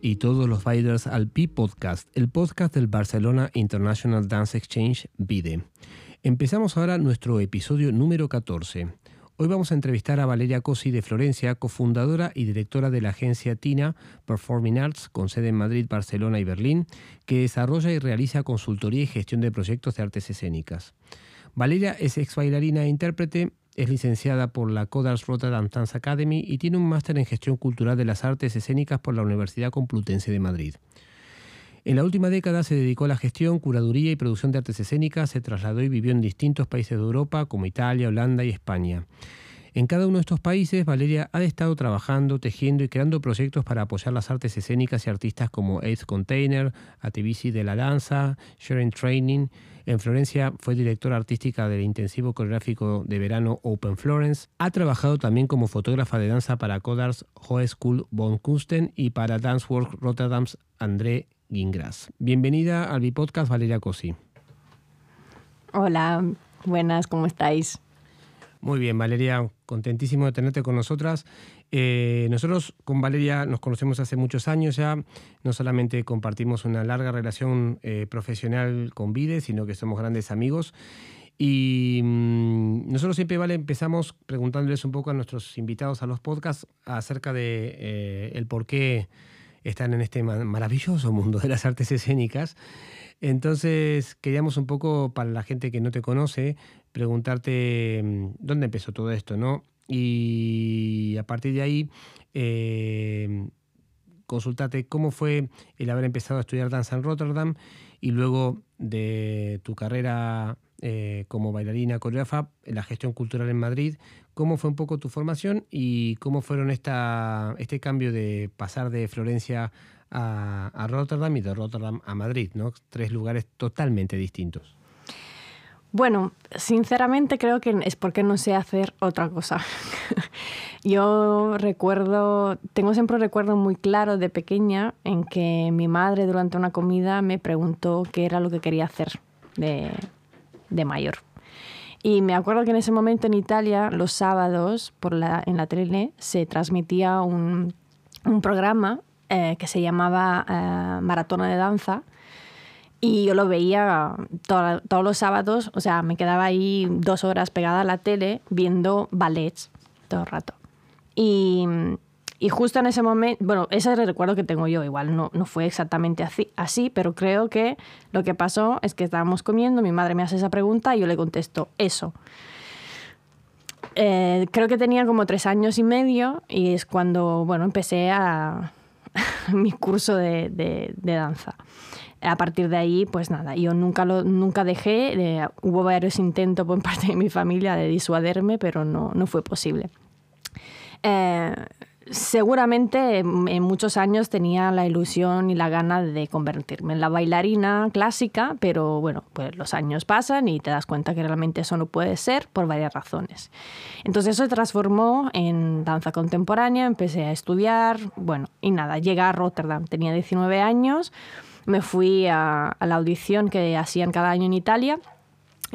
Y todos los bailards al P-Podcast, el podcast del Barcelona International Dance Exchange BIDE. Empezamos ahora nuestro episodio número 14. Hoy vamos a entrevistar a Valeria Cosi de Florencia, cofundadora y directora de la agencia TINA Performing Arts, con sede en Madrid, Barcelona y Berlín, que desarrolla y realiza consultoría y gestión de proyectos de artes escénicas. Valeria es ex bailarina e intérprete, es licenciada por la Codars Rotterdam Dance Academy y tiene un máster en gestión cultural de las artes escénicas por la Universidad Complutense de Madrid. En la última década se dedicó a la gestión, curaduría y producción de artes escénicas, se trasladó y vivió en distintos países de Europa como Italia, Holanda y España. En cada uno de estos países, Valeria ha estado trabajando, tejiendo y creando proyectos para apoyar las artes escénicas y artistas como AIDS Container, Ativisi de la Danza, Sharing Training. En Florencia fue directora artística del intensivo coreográfico de verano Open Florence. Ha trabajado también como fotógrafa de danza para Codars Hohe School von Kunsten y para Dancework Rotterdam's André Gingras. Bienvenida al Bipodcast Valeria Cosi. Hola, buenas, ¿cómo estáis? Muy bien, Valeria, contentísimo de tenerte con nosotras. Eh, nosotros con Valeria nos conocemos hace muchos años ya, no solamente compartimos una larga relación eh, profesional con Vide, sino que somos grandes amigos. Y mm, nosotros siempre, Vale, empezamos preguntándoles un poco a nuestros invitados a los podcasts acerca de eh, el por qué están en este maravilloso mundo de las artes escénicas. Entonces, queríamos un poco, para la gente que no te conoce, preguntarte mm, dónde empezó todo esto, ¿no? Y a partir de ahí, eh, consultarte cómo fue el haber empezado a estudiar danza en Rotterdam y luego de tu carrera eh, como bailarina coreógrafa, la gestión cultural en Madrid, cómo fue un poco tu formación y cómo fueron esta, este cambio de pasar de Florencia a, a Rotterdam y de Rotterdam a Madrid, ¿no? Tres lugares totalmente distintos. Bueno, sinceramente creo que es porque no sé hacer otra cosa. Yo recuerdo, tengo siempre un recuerdo muy claro de pequeña en que mi madre durante una comida me preguntó qué era lo que quería hacer de, mayor. Y me acuerdo que en ese momento en Italia, los sábados, en la tele, se transmitía un, un programa eh, que se llamaba eh, Maratona de Danza y yo lo veía todos los sábados, o sea, me quedaba ahí dos horas pegada a la tele viendo ballets todo el rato. Y, y justo en ese momento, bueno, ese es el recuerdo que tengo yo, igual no, no fue exactamente así, así, pero creo que lo que pasó es que estábamos comiendo, mi madre me hace esa pregunta y yo le contesto eso. Eh, creo que tenía como tres años y medio y es cuando, bueno, empecé a mi curso de, de, de danza a partir de ahí, pues nada, yo nunca, lo, nunca dejé, hubo varios intentos por parte de mi familia de disuaderme, pero no, no fue posible. Eh, seguramente en muchos años tenía la ilusión y la gana de convertirme en la bailarina clásica, pero bueno, pues los años pasan y te das cuenta que realmente eso no puede ser por varias razones. Entonces eso se transformó en danza contemporánea, empecé a estudiar, bueno, y nada, llegué a Rotterdam, tenía 19 años me fui a, la audición que hacían cada año en Italia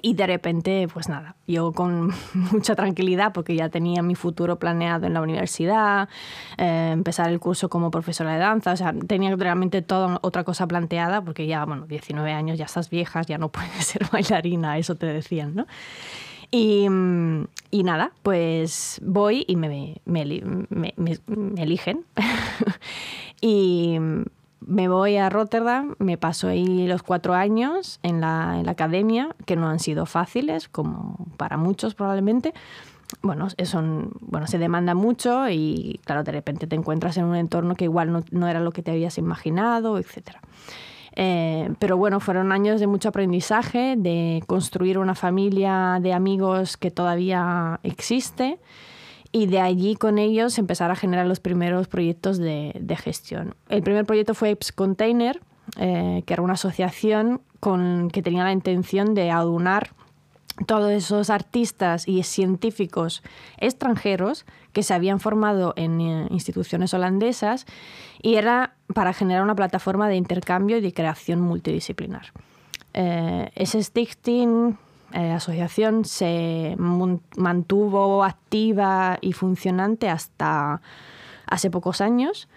y de repente, pues nada, yo con mucha tranquilidad, porque ya tenía mi futuro planeado en la universidad, eh, empezar el curso como profesora de danza, o sea, tenía realmente toda otra cosa planteada, porque ya, bueno, 19 años, ya estás viejas, ya no puedes ser bailarina, eso te decían, ¿no? Y, y nada, pues voy y me, me, me, eligen. y me voy a Rotterdam, me paso ahí los cuatro años en la, en la, academia, que no han sido fáciles, como para muchos probablemente. Bueno, bueno, se demanda mucho y claro, de repente te encuentras en un entorno que igual no, no era lo que te habías imaginado, etc. Eh, pero bueno, fueron años de mucho aprendizaje, de construir una familia de amigos que todavía existe y de allí con ellos empezar a generar los primeros proyectos de, de gestión. El primer proyecto fue Apes Container, eh, que era una asociación con, que tenía la intención de aunar todos esos artistas y científicos extranjeros que se habían formado en eh, instituciones holandesas y era para generar una plataforma de intercambio y de creación multidisciplinar. Eh, ese stichting eh, asociación se mantuvo activa y funcionante hasta hace pocos años.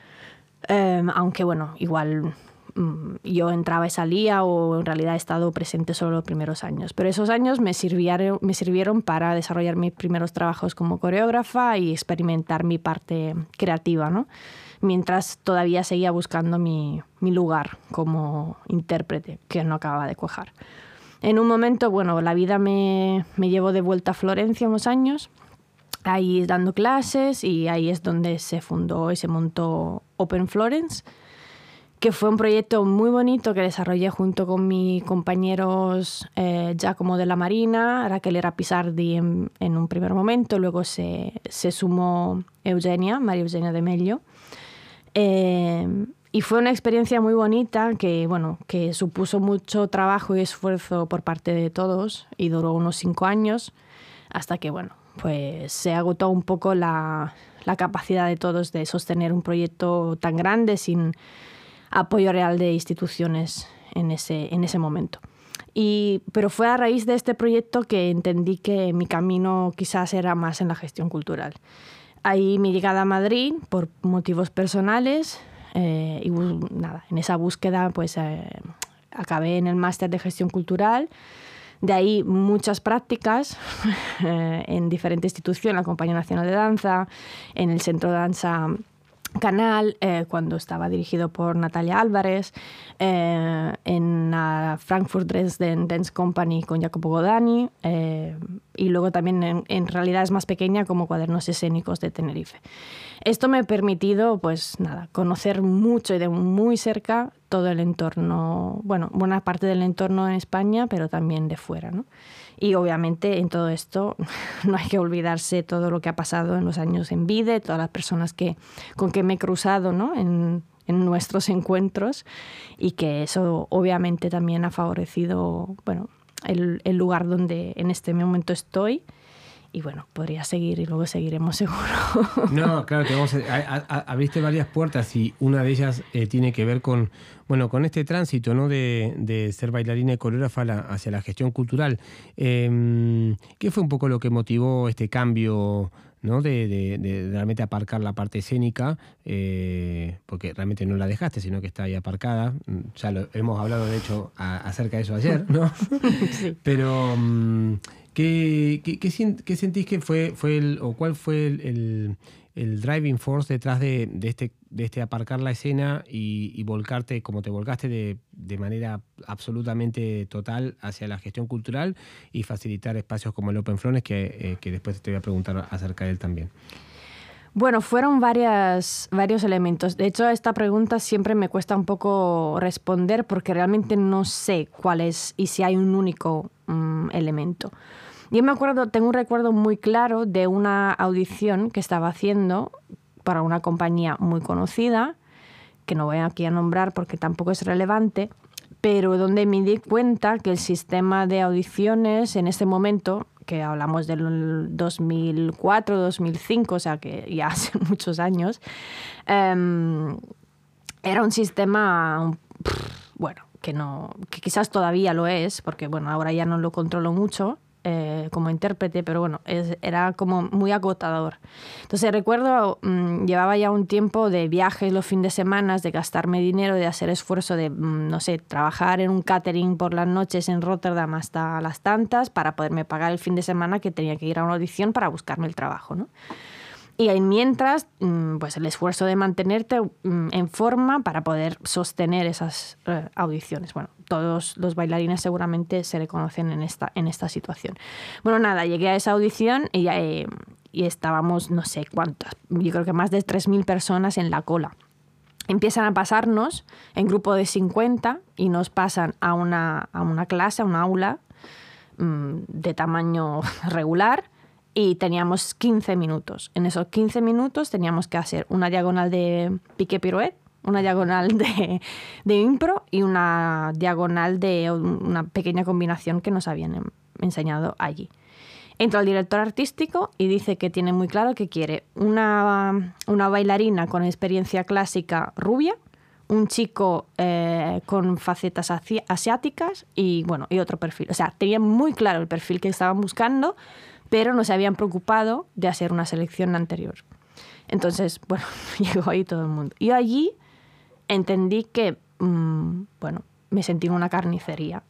Em, aunque bueno, igual mm, yo entraba y salía o en realidad he estado presente solo los primeros años. Pero esos años me sirvieron, me sirvieron para desarrollar mis primeros trabajos como coreógrafa y experimentar mi parte creativa, ¿no? mientras todavía seguía buscando mi, mi lugar como intérprete, que no acababa de cuajar. En un momento, bueno, la vida me, me llevó de vuelta a Florencia unos años, ahí dando clases y ahí es donde se fundó y se montó Open Florence, que fue un proyecto muy bonito que desarrollé junto con mis compañeros eh, Giacomo de la Marina, Raquel era Pisardi en, en un primer momento, luego se, se, sumó Eugenia, María Eugenia de Mello. Eh, y fue una experiencia muy bonita que, bueno, que supuso mucho trabajo y esfuerzo por parte de todos y duró unos cinco años hasta que, bueno, pues se agotó un poco la, la capacidad de todos de sostener un proyecto tan grande sin apoyo real de instituciones en ese, en ese momento. Y, pero fue a raíz de este proyecto que entendí que mi camino quizás era más en la gestión cultural. Ahí mi llegada a Madrid por motivos personales, eh, y nada, en esa búsqueda pues eh, acabé en el máster de gestión cultural. De ahí muchas prácticas eh, en diferentes instituciones, la Compañía Nacional de Danza, en el Centro de Danza Canal, cuando estaba dirigido por Natalia Álvarez, en la Frankfurt Dresden Dance Company con Jacopo Godani, y luego también en, en realidades más pequeña como Cuadernos Escénicos de Tenerife. Esto me ha permitido, pues nada, conocer mucho y de muy cerca todo el entorno, bueno, buena parte del entorno en España, pero también de fuera, ¿no? Y obviamente en todo esto no hay que olvidarse todo lo que ha pasado en los años en Vide, todas las personas que, con que me he cruzado, ¿no? En, en nuestros encuentros y que eso obviamente también ha favorecido, bueno, el, el lugar donde en este momento estoy y bueno, podría seguir y luego seguiremos seguro. No, claro, te vamos a, abriste varias puertas y una de ellas eh, tiene que ver con, bueno, con este tránsito ¿no? de, de ser bailarina y coreógrafa hacia la gestión cultural. Eh, ¿Qué fue un poco lo que motivó este cambio ¿no? De, de, de, realmente aparcar la parte escénica, eh, porque realmente no la dejaste, sino que está ahí aparcada. Ya lo hemos hablado, de hecho, a, acerca de eso ayer, ¿no? sí. Pero... Um, ¿Qué, qué, qué, sentís que fue, fue el, o cuál fue el, el, el driving force detrás de, de, este, de este aparcar la escena y, y volcarte, como te volcaste de, manera absolutamente total hacia la gestión cultural y facilitar espacios como el Open Flones, que, eh, que después te voy a preguntar acerca de él también? Bueno, fueron varios elementos. De hecho, esta pregunta siempre me cuesta un poco responder porque realmente no sé cuál es y si hay un único um, elemento. Yo me acuerdo, tengo un recuerdo muy claro de una audición que estaba haciendo para una compañía muy conocida, que no voy aquí a nombrar porque tampoco es relevante, pero donde me di cuenta que el sistema de audiciones en ese momento, que hablamos del 2004, 2005, o sea que ya hace muchos años, um, era un sistema, bueno, que, no, que quizás todavía lo es, porque bueno, ahora ya no lo controlo mucho, eh, como intérprete, pero bueno, es, era como muy agotador. Entonces recuerdo, mmm, llevaba ya un tiempo de viajes los fines de semana, de gastarme dinero, de hacer esfuerzo de, mmm, no sé, trabajar en un catering por las noches en Rotterdam hasta las tantas para poderme pagar el fin de semana que tenía que ir a una audición para buscarme el trabajo, ¿no? Y mientras, mm, pues el esfuerzo de mantenerte mm, en forma para poder sostener esas eh, audiciones. Bueno, todos los bailarines seguramente se reconocen en esta, en esta situación. Bueno, nada, llegué a esa audición y, eh, y estábamos, no sé cuántas, yo creo que más de 3.000 personas en la cola. Empiezan a pasarnos en grupo de 50 y nos pasan a una, a una clase, a un aula mmm, de tamaño regular y teníamos 15 minutos. En esos 15 minutos teníamos que hacer una diagonal de pique pirouette, una diagonal de, de impro y una diagonal de una pequeña combinación que nos habían enseñado allí. Entra el director artístico y dice que tiene muy claro que quiere una, una bailarina con experiencia clásica rubia, un chico eh, con facetas asiáticas y, bueno, y otro perfil. O sea, tenía muy claro el perfil que estaban buscando, pero no se habían preocupado de hacer una selección anterior. Entonces, bueno, llegó ahí todo el mundo. Y allí entendí que, mm, bueno, me sentí en una carnicería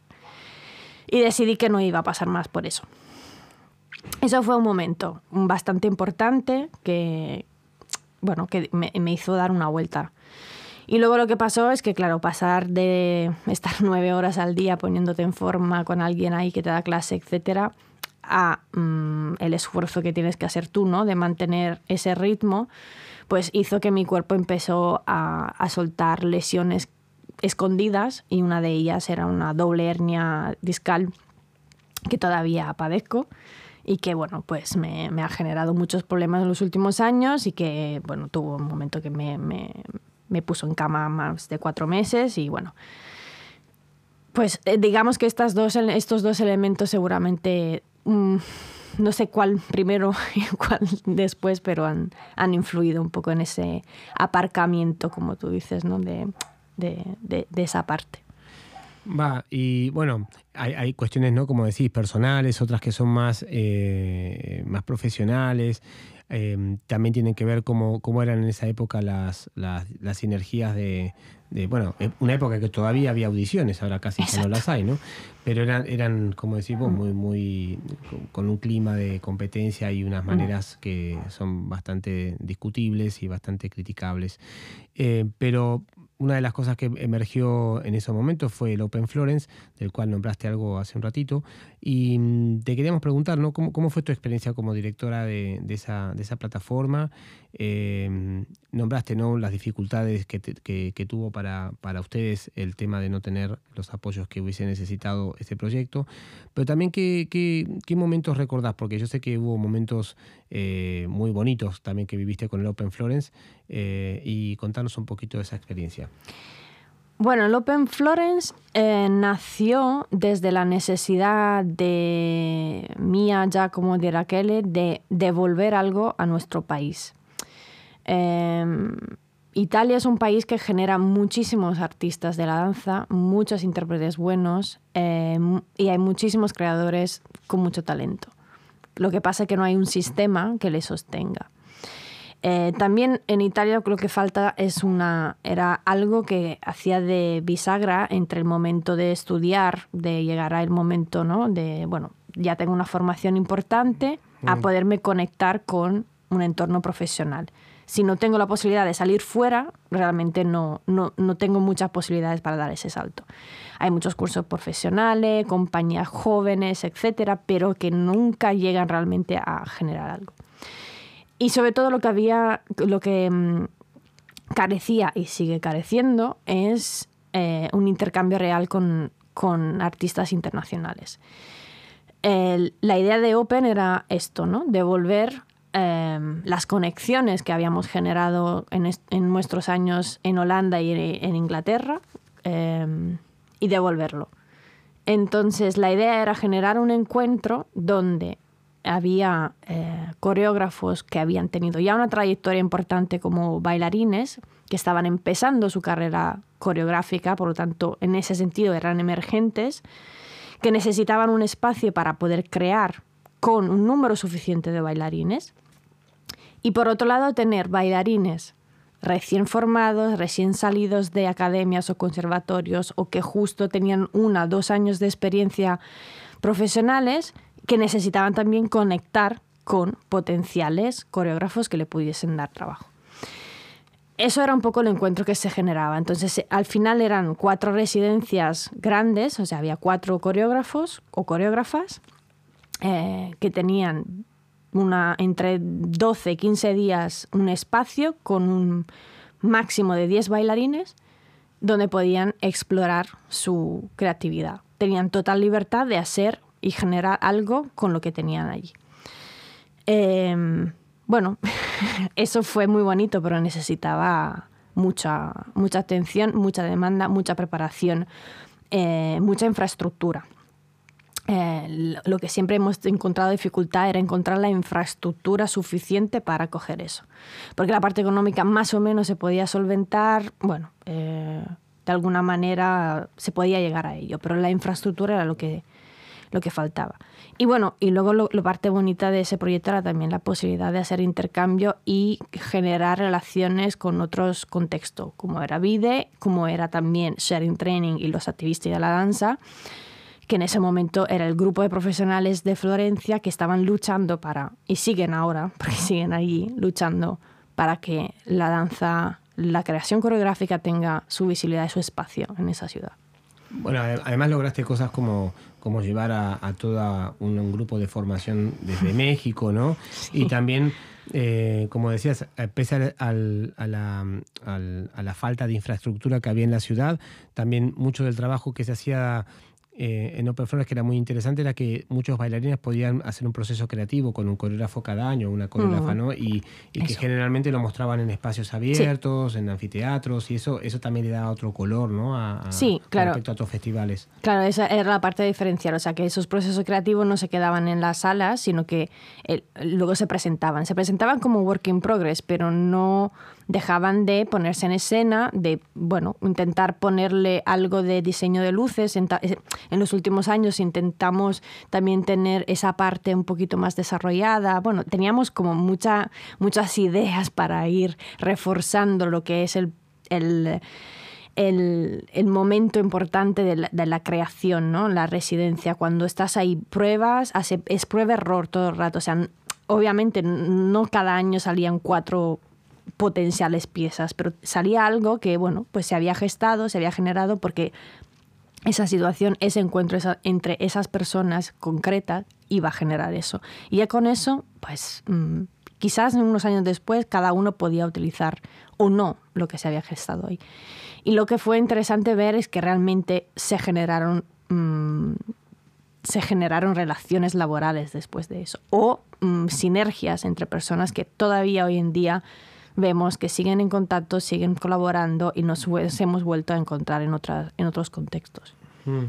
y decidí que no iba a pasar más por eso. Eso fue un momento bastante importante que, bueno, que me, hizo dar una vuelta. Y luego lo que pasó es que, claro, pasar de estar nueve horas al día poniéndote en forma con alguien ahí que te da clase, etcétera, a mm, el esfuerzo que tienes que hacer tú, ¿no? De mantener ese ritmo, pues hizo que mi cuerpo empezó a, a soltar lesiones escondidas y una de ellas era una doble hernia discal que todavía padezco y que bueno pues me, ha generado muchos problemas en los últimos años y que bueno tuvo un momento que me, me, puso en cama más de cuatro meses y bueno pues eh, digamos que estas dos, estos dos elementos seguramente mm, no sé cuál primero y cuál después, pero han, han, influido un poco en ese aparcamiento, como tú dices, ¿no? de, de, esa parte. Va, y bueno, hay, cuestiones, ¿no? Como decís, personales, otras que son más, eh, más profesionales. Eh, también tienen que ver cómo, cómo eran en esa época las, las, las sinergias de, bueno, una época que todavía había audiciones, ahora casi no las hay, ¿no? Pero eran, eran como decimos, mm. muy, muy, con un clima de competencia y unas mm. maneras que son bastante discutibles y bastante criticables. Eh, pero una de las cosas que emergió en ese momento fue el Open Florence, del cual nombraste algo hace un ratito, y mm, te queríamos preguntar, ¿no? ¿Cómo, fue tu experiencia como directora de, esa, plataforma? Em, nombraste ¿no? las dificultades que, tuvo para, ustedes el tema de no tener los apoyos que hubiese necesitado este proyecto, pero también qué, qué, momentos recordás, porque yo sé que hubo momentos eh, muy bonitos también que viviste con el Open Florence, eh, y contarnos un poquito de esa experiencia. Bueno, el Open Florence eh, nació desde la necesidad de mía, ya como de Raquel, de devolver algo a nuestro país. Em, Italia es un país que genera muchísimos artistas de la danza, muchos intérpretes buenos em, y hay muchísimos creadores con mucho talento. Lo que pasa es que no hay un sistema que le sostenga. Eh, también en Italia lo que falta es una, era algo que hacía de bisagra entre el momento de estudiar, de llegar al momento, ¿no? De, bueno, ya tengo una formación importante, a mm. poderme conectar con un entorno profesional. Si no tengo la posibilidad de salir fuera, realmente no, no, no tengo muchas posibilidades para dar ese salto. Hay muchos cursos profesionales, compañías jóvenes, etcétera, pero que nunca llegan realmente a generar algo. Y sobre todo lo que había, lo que mm, carecía y sigue careciendo es eh, un intercambio real con, artistas internacionales. la idea de Open era esto, ¿no? Devolver em, las conexiones que habíamos generado en, nuestros años en Holanda y en Inglaterra em, y devolverlo. Entonces la idea era generar un encuentro donde había eh, coreógrafos que habían tenido ya una trayectoria importante como bailarines, que estaban empezando su carrera coreográfica, por lo tanto, en ese sentido eran emergentes, que necesitaban un espacio para poder crear con un número suficiente de bailarines. Y por otro lado, tener bailarines recién formados, recién salidos de academias o conservatorios o que justo tenían una, dos años de experiencia profesionales que necesitaban también conectar con potenciales coreógrafos que le pudiesen dar trabajo. Eso era un poco el encuentro que se generaba. Entonces, al final eran cuatro residencias grandes, o sea, había cuatro coreógrafos o coreógrafas eh, que tenían una, entre 12 y 15 días un espacio con un máximo de 10 bailarines donde podían explorar su creatividad. Tenían total libertad de hacer y generar algo con lo que tenían allí. Em, bueno, eso fue muy bonito, pero necesitaba mucha, mucha atención, mucha demanda, mucha preparación, eh, mucha infraestructura. Eh, lo que siempre hemos encontrado dificultad era encontrar la infraestructura suficiente para coger eso. Porque la parte económica más o menos se podía solventar, bueno, eh, de alguna manera se podía llegar a ello, pero la infraestructura era lo que lo que faltaba. Y bueno, y luego lo, parte bonita de ese proyecto era también la posibilidad de hacer intercambio y generar relaciones con otros contextos, como era VIDE, como era también Sharing Training y los activistas de la danza que en ese momento era el grupo de profesionales de Florencia que estaban luchando para, y siguen ahora, porque siguen ahí luchando para que la danza, la creación coreográfica tenga su visibilidad y su espacio en esa ciudad. Bueno, además lograste cosas como, como llevar a, a todo un, grupo de formación desde México, ¿no? Y también, eh, como decías, pese al, a, la, a la falta de infraestructura que había en la ciudad, también mucho del trabajo que se hacía eh, en Open Flores que era muy interesante era que muchos bailarines podían hacer un proceso creativo con un coreógrafo cada año, una coreógrafa, ¿no? Y, que generalmente lo mostraban en espacios abiertos, en anfiteatros, y eso, eso también le daba otro color, ¿no? A, sí, claro. Respecto a otros festivales. Claro, esa era la parte diferencial, o sea, que esos procesos creativos no se quedaban en las salas, sino que eh, luego se presentaban. Se presentaban como work in progress, pero no dejaban de ponerse en escena, de bueno, intentar ponerle algo de diseño de luces. En, los últimos años intentamos también tener esa parte un poquito más desarrollada. Bueno, teníamos como mucha, muchas ideas para ir reforzando lo que es el, el el, momento importante de la, creación, ¿no? La residencia, cuando estás ahí, pruebas, hace, es prueba-error todo el rato. O sea, obviamente no cada año salían cuatro potenciales piezas, pero salía algo que, bueno, pues se había gestado, se había generado porque esa situación, ese encuentro entre esas personas concretas iba a generar eso. Y con eso, pues mm, quizás unos años después cada uno podía utilizar o no lo que se había gestado ahí. Y lo que fue interesante ver es que realmente se generaron, mm, se generaron relaciones laborales después de eso, o mm, sinergias entre personas que todavía hoy en día vemos que siguen en contacto, siguen colaborando y nos hemos vuelto a encontrar en, otras, en otros contextos. Mm.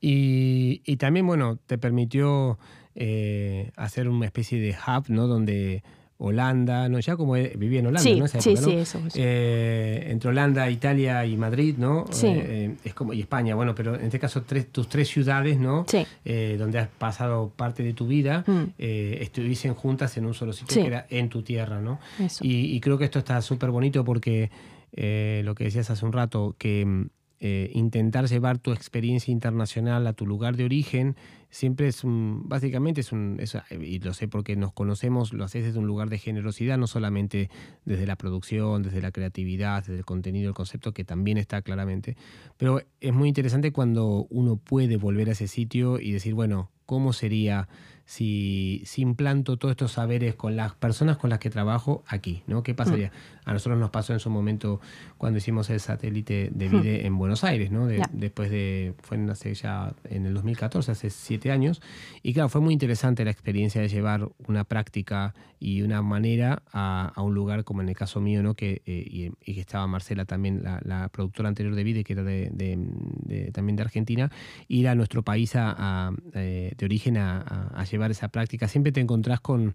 Y, y, también, bueno, te permitió eh, hacer una especie de hub, ¿no? Donde Holanda, ¿no? Ya como vivía en Holanda, sí, ¿no? sí, sí, eso. Eh, entre Holanda, Italia y Madrid, ¿no? Sí. Eh, es como, y España, bueno, pero en este caso tres, tus tres ciudades, ¿no? Sí. Eh, donde has pasado parte de tu vida, mm. estuviesen juntas en un solo sitio que era en tu tierra, ¿no? Y, y, creo que esto está súper bonito porque lo que decías hace un rato, que mm, intentar llevar tu experiencia internacional a tu lugar de origen siempre es un, básicamente es un, y lo sé porque nos conocemos, lo haces desde un lugar de generosidad, no solamente desde la producción, desde la creatividad, desde el contenido, el concepto, que también está claramente, pero es muy interesante cuando uno puede volver a ese sitio y decir, bueno, ¿cómo sería si, si, implanto todos estos saberes con las personas con las que trabajo aquí, ¿no? ¿Qué pasaría? Mm. A nosotros nos pasó en su momento cuando hicimos el satélite de hmm. Vide en Buenos Aires, ¿no? Después de, fue en, hace ya en el 2014, hace siete años, y claro, fue muy interesante la experiencia de llevar una práctica y una manera a, un lugar como en el caso mío, ¿no? Que, eh, y, que estaba Marcela también, la, productora anterior de Vide, que era de, también de Argentina, ir a nuestro país a, eh, de origen a llevar esa práctica. Siempre te encontrás con,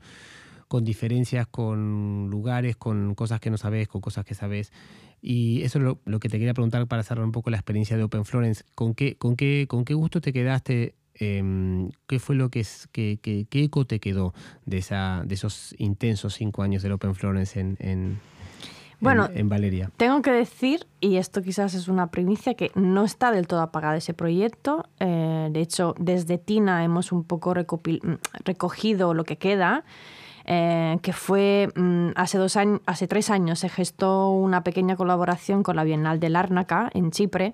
con diferencias, con lugares, con cosas que no sabes, con cosas que sabes. Y eso es lo, que te quería preguntar para cerrar un poco la experiencia de Open Florence. ¿Con qué, con qué, con qué gusto te quedaste? Em, ¿Qué fue lo que, es, que, qué eco te quedó de, esa, de esos intensos cinco años del Open Florence en, en, bueno, en, Valeria. Tengo que decir, y esto quizás es una primicia, que no está del todo apagado ese proyecto. Eh, de hecho, desde Tina hemos un poco recogido lo que queda. Eh, que fue mm, hace, dos años, hace tres años se gestó una pequeña colaboración con la Bienal de Lárnaca en Chipre,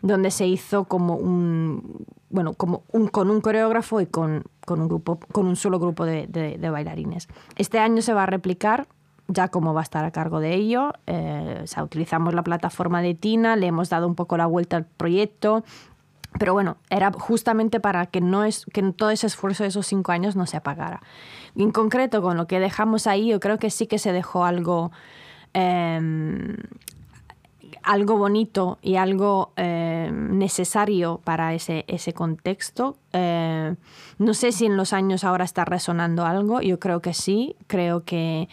donde se hizo como un bueno, como un, con un coreógrafo y con, con, un grupo, con un solo grupo de, bailarines. Este año se va a replicar ya como va a estar a cargo de ello. Eh, utilizamos la plataforma de Tina, le hemos dado un poco la vuelta al proyecto. Pero bueno, era justamente para que, no es, que todo ese esfuerzo de esos cinco años no se apagara. en concreto, con lo que dejamos ahí, yo creo que sí que se dejó algo, em, algo bonito y algo em, necesario para ese, ese contexto. Eh, no sé si en los años ahora está resonando algo, yo creo que sí, creo que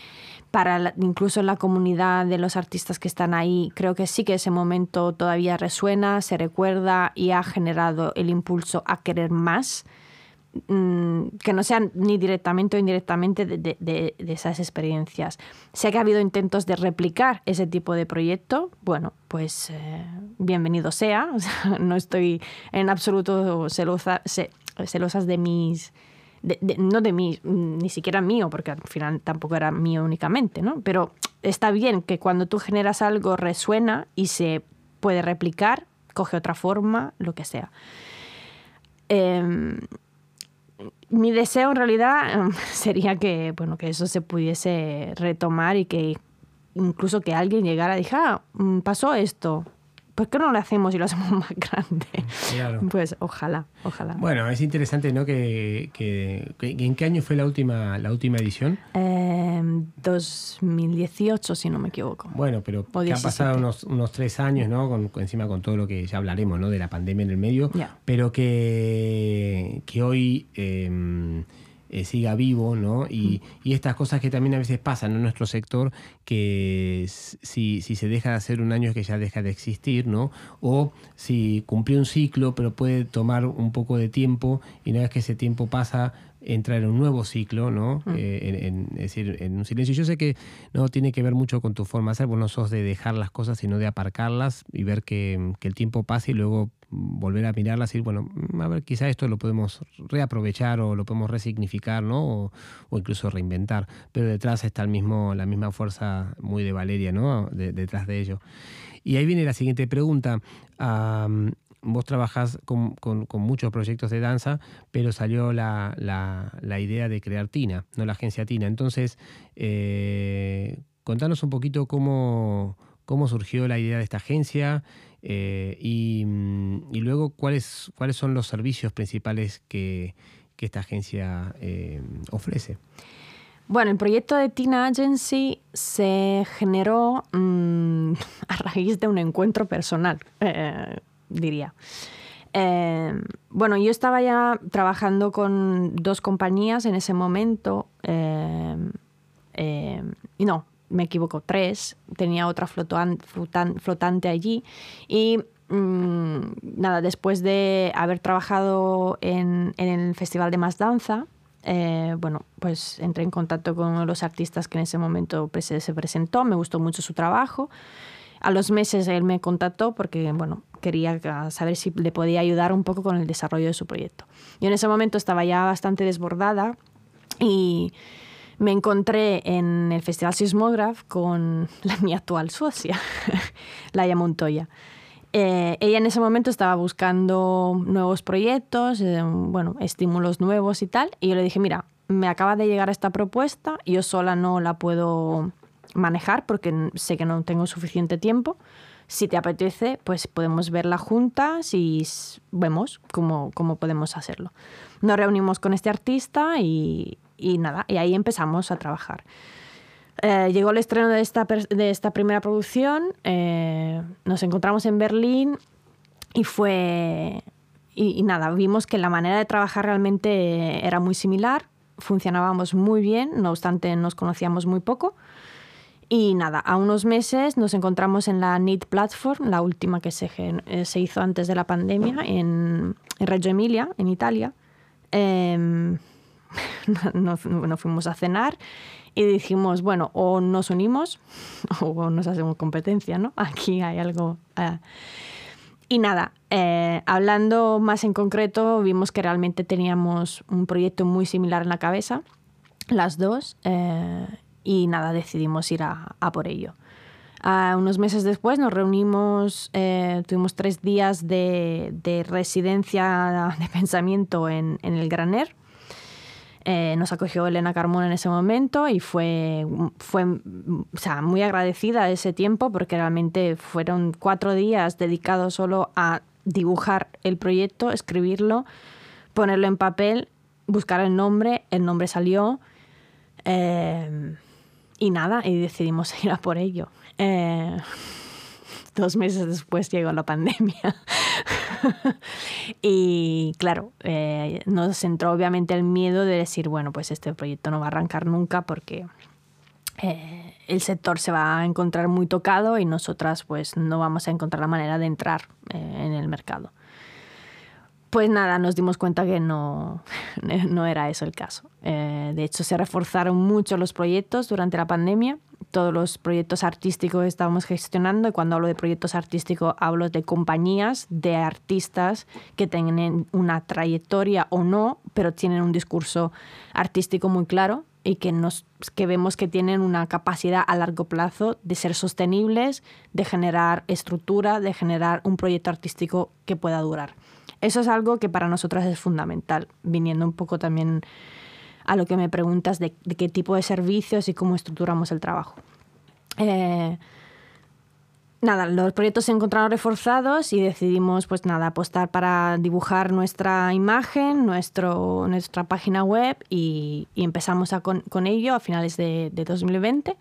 para incluso en la comunidad de los artistas que están ahí, creo que sí que ese momento todavía resuena, se recuerda y ha generado el impulso a querer más, mm, que no sean ni directamente o indirectamente de, esas experiencias. Sé que ha habido intentos de replicar ese tipo de proyecto, bueno, pues eh, bienvenido sea. no estoy en absoluto celosa, celosas de mis... no de mí, ni siquiera mío, porque al final tampoco era mío únicamente, ¿no? Pero está bien que cuando tú generas algo resuena y se puede replicar, coge otra forma, lo que sea. Em, mi deseo en realidad sería que, bueno, que eso se pudiese retomar y que incluso que alguien llegara y dijera, ah, mm, pasó esto, ¿por qué no lo hacemos y lo hacemos más grande? Claro. Pues ojalá, ojalá. Bueno, es interesante, ¿no? Que, ¿En qué año fue la última, la última edición? 2018, em, si no me equivoco. Bueno, pero que han pasado unos, unos, tres años, ¿no? Con, encima con todo lo que ya hablaremos, ¿no? De la pandemia en el medio, pero que, que hoy... Em, eh, siga vivo, ¿no? Y, estas cosas que también a veces pasan en nuestro sector, que si, si, se deja de hacer un año es que ya deja de existir, ¿no? O si cumplió un ciclo, pero puede tomar un poco de tiempo y una vez que ese tiempo pasa, entrar en un nuevo ciclo, ¿no? Eh, en, es decir, en un silencio. Yo sé que no tiene que ver mucho con tu forma de ser, vos no sos de dejar las cosas, sino de aparcarlas y ver que, que el tiempo pase y luego volver a mirarla y decir, bueno, mm, a ver, quizá esto lo podemos reaprovechar o lo podemos resignificar, ¿no? O, incluso reinventar. Pero detrás está el mismo, la misma fuerza muy de Valeria, ¿no? detrás de ello. Y ahí viene la siguiente pregunta. Vos trabajás con, muchos proyectos de danza, pero salió la, idea de crear TINA, no la agencia TINA. Entonces, eh, contanos un poquito cómo, cómo surgió la idea de esta agencia, eh, mm, y, luego, ¿cuáles, ¿cuáles son los servicios principales que, esta agencia eh, ofrece? Bueno, el proyecto de Tina Agency se generó mm, a raíz de un encuentro personal, eh, diría. bueno, yo estaba ya trabajando con dos compañías en ese momento. y no, me equivoco, tres, tenía otra flotante allí y mm, nada, después de haber trabajado en, el Festival de Más Danza, eh, bueno, pues entré en contacto con los artistas que en ese momento se presentó, me gustó mucho su trabajo. A los meses él me contactó porque, bueno, quería saber si le podía ayudar un poco con el desarrollo de su proyecto. Yo en ese momento estaba ya bastante desbordada y me encontré en el Festival Sismograph con la, mi actual socia, Laia Montoya. Eh, ella en ese momento estaba buscando nuevos proyectos, eh, bueno, estímulos nuevos y tal, y yo le dije, mira, me acaba de llegar esta propuesta, yo sola no la puedo manejar porque sé que no tengo suficiente tiempo. Si te apetece, pues podemos verla juntas y vemos cómo, cómo podemos hacerlo. Nos reunimos con este artista y, y nada, y ahí empezamos a trabajar. Eh, llegó el estreno de esta, de esta primera producción, eh, nos encontramos en Berlín y fue... Y, nada, vimos que la manera de trabajar realmente era muy similar, funcionábamos muy bien, no obstante nos conocíamos muy poco. Y nada, a unos meses nos encontramos en la NIT Platform, la última que se, eh, se hizo antes de la pandemia, en, Reggio Emilia, en Italia. Em, nos, fuimos a cenar y dijimos, bueno, o nos unimos o nos hacemos competencia, ¿no? Aquí hay algo... Eh. Y nada, eh, hablando más en concreto, vimos que realmente teníamos un proyecto muy similar en la cabeza, las dos, y nada, decidimos ir a, por ello. unos meses después nos reunimos, tuvimos tres días de, residencia de pensamiento en, en el Graner, eh, nos acogió Elena Carmona en ese momento y fue, fue o sea, muy agradecida ese tiempo porque realmente fueron cuatro días dedicados solo a dibujar el proyecto, escribirlo, ponerlo en papel, buscar el nombre, el nombre salió eh, y nada, y decidimos ir a por ello. Eh, dos meses después llegó la pandemia. y claro, eh, nos entró obviamente el miedo de decir, bueno, pues este proyecto no va a arrancar nunca porque eh, el sector se va a encontrar muy tocado y nosotras pues no vamos a encontrar la manera de entrar en el mercado. Pues nada, nos dimos cuenta que no, no era eso el caso. Eh, de hecho, se reforzaron mucho los proyectos durante la pandemia. Todos los proyectos artísticos que estábamos gestionando, y cuando hablo de proyectos artísticos hablo de compañías, de artistas que tienen una trayectoria o no, pero tienen un discurso artístico muy claro y que, nos, que vemos que tienen una capacidad a largo plazo de ser sostenibles, de generar estructura, de generar un proyecto artístico que pueda durar. Eso es algo que para nosotras es fundamental, viniendo un poco también a lo que me preguntas de, qué tipo de servicios y cómo estructuramos el trabajo. Eh, nada, los proyectos se encontraron reforzados y decidimos pues nada, apostar para dibujar nuestra imagen, nuestro, nuestra página web y, empezamos con, ello a finales de, de 2020.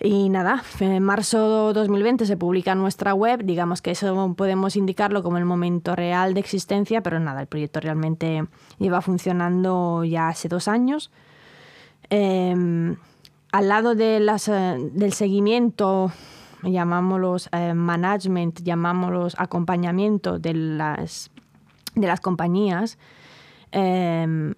Y nada, en marzo de 2020 se publica nuestra web, digamos que eso podemos indicarlo como el momento real de existencia, pero nada, el proyecto realmente lleva funcionando ya hace dos años. Em, al lado de las, eh, del seguimiento, llamámoslos eh, management, llamámoslos acompañamiento de las, de las compañías, em,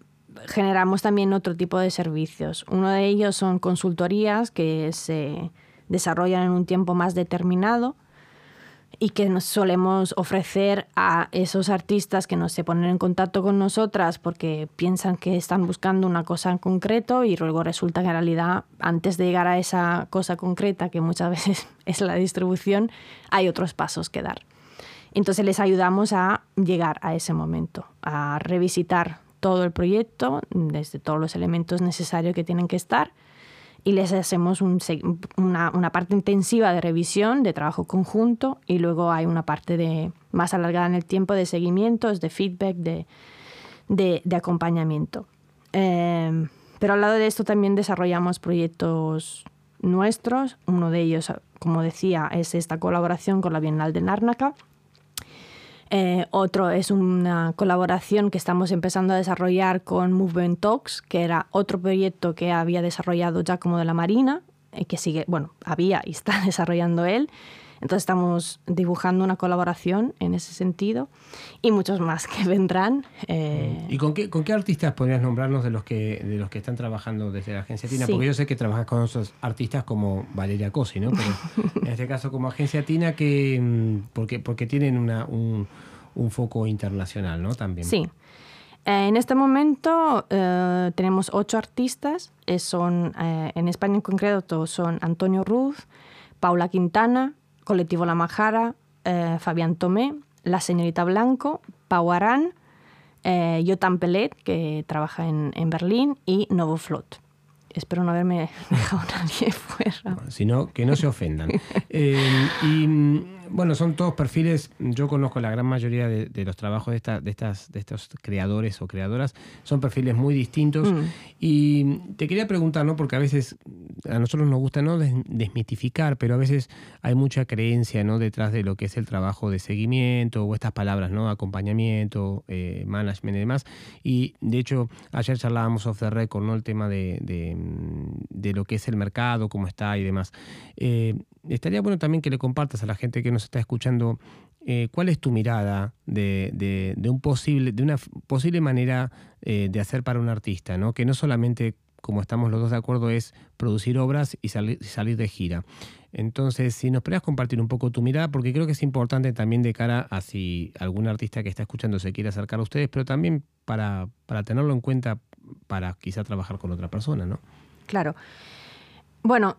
generamos también otro tipo de servicios. Uno de ellos son consultorías que se desarrollan en un tiempo más determinado y que nos solemos ofrecer a esos artistas que no se ponen en contacto con nosotras porque piensan que están buscando una cosa en concreto y luego resulta que en realidad antes de llegar a esa cosa concreta, que muchas veces es la distribución, hay otros pasos que dar. Entonces les ayudamos a llegar a ese momento, a revisitar todo el proyecto, desde todos los elementos necesarios que tienen que estar, y les hacemos una, una, parte intensiva de revisión, de trabajo conjunto, y luego hay una parte de, más alargada en el tiempo de seguimientos, de feedback, de, de, acompañamiento. Em, pero al lado de esto también desarrollamos proyectos nuestros. Uno de ellos, como decía, es esta colaboración con la Bienal de Nárnaca eh, otro es una colaboración que estamos empezando a desarrollar con Movement Talks, que era otro proyecto que había desarrollado ya como de la Marina, y que sigue, bueno, había y está desarrollando él, entonces estamos dibujando una colaboración en ese sentido y muchos más que vendrán. Eh. ¿Y con qué, con qué artistas podrías nombrarnos de los que, de los que están trabajando desde la agencia Tina? Porque yo sé que trabajas con otros artistas como Valeria Cosi, ¿no? Pero en este caso como agencia Tina, que, mm, porque, porque tienen una, un, un foco internacional, ¿no? También. Sí. Eh, en este momento eh, tenemos ocho artistas, son, en España en concreto son Antonio Ruz, Paula Quintana, Colectivo La Majara, eh, Fabián Tomé, La Señorita Blanco, Pau Arán, eh, Jotan Pelet, que trabaja en, en Berlín, y Novo Flot. Espero no haberme dejado nadie fuera. Si no, que no se ofendan. Eh, y bueno, son todos perfiles, yo conozco la gran mayoría de, los trabajos de, esta, de, estas, de estos creadores o creadoras, son perfiles muy distintos. Mm. Y te quería preguntar, ¿no? porque a veces a nosotros nos gusta no desmitificar, pero a veces hay mucha creencia ¿no? detrás de lo que es el trabajo de seguimiento o estas palabras, ¿no? acompañamiento, eh, management y demás. Y de hecho, ayer charlábamos off the record ¿no? el tema de, de, lo que es el mercado, cómo está y demás. Eh, estaría bueno también que le compartas a la gente que nos está escuchando eh, cuál es tu mirada de, un posible, de una posible manera eh, de hacer para un artista, ¿no? que no solamente, como estamos los dos de acuerdo, es producir obras y salir de gira. Entonces, si nos podrías compartir un poco tu mirada, porque creo que es importante también de cara a si algún artista que está escuchando se quiere acercar a ustedes, pero también para, para tenerlo en cuenta para quizá trabajar con otra persona, ¿no? Claro. Bueno,